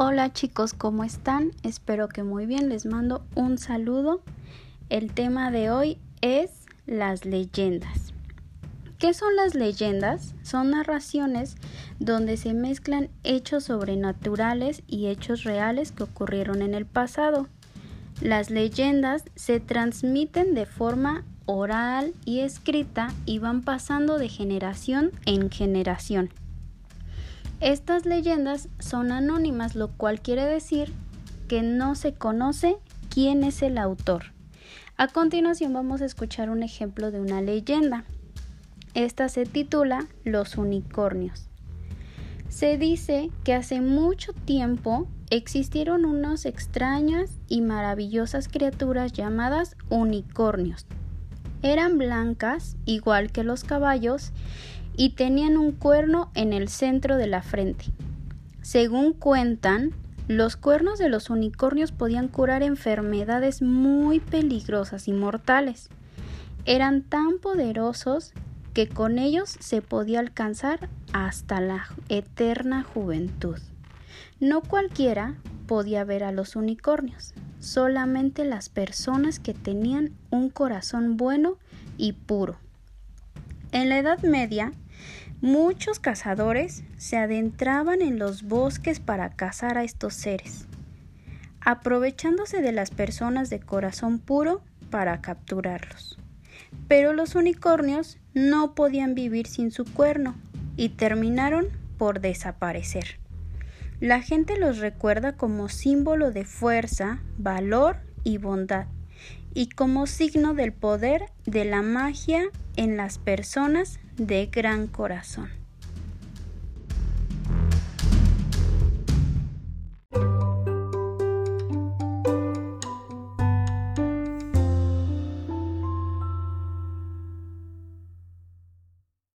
Hola chicos, ¿cómo están? Espero que muy bien, les mando un saludo. El tema de hoy es las leyendas. ¿Qué son las leyendas? Son narraciones donde se mezclan hechos sobrenaturales y hechos reales que ocurrieron en el pasado. Las leyendas se transmiten de forma oral y escrita y van pasando de generación en generación. Estas leyendas son anónimas, lo cual quiere decir que no se conoce quién es el autor. A continuación vamos a escuchar un ejemplo de una leyenda. Esta se titula Los unicornios. Se dice que hace mucho tiempo existieron unas extrañas y maravillosas criaturas llamadas unicornios. Eran blancas, igual que los caballos, y tenían un cuerno en el centro de la frente. Según cuentan, los cuernos de los unicornios podían curar enfermedades muy peligrosas y mortales. Eran tan poderosos que con ellos se podía alcanzar hasta la eterna juventud. No cualquiera podía ver a los unicornios, solamente las personas que tenían un corazón bueno y puro. En la Edad Media, Muchos cazadores se adentraban en los bosques para cazar a estos seres, aprovechándose de las personas de corazón puro para capturarlos. Pero los unicornios no podían vivir sin su cuerno y terminaron por desaparecer. La gente los recuerda como símbolo de fuerza, valor y bondad, y como signo del poder de la magia en las personas de gran corazón.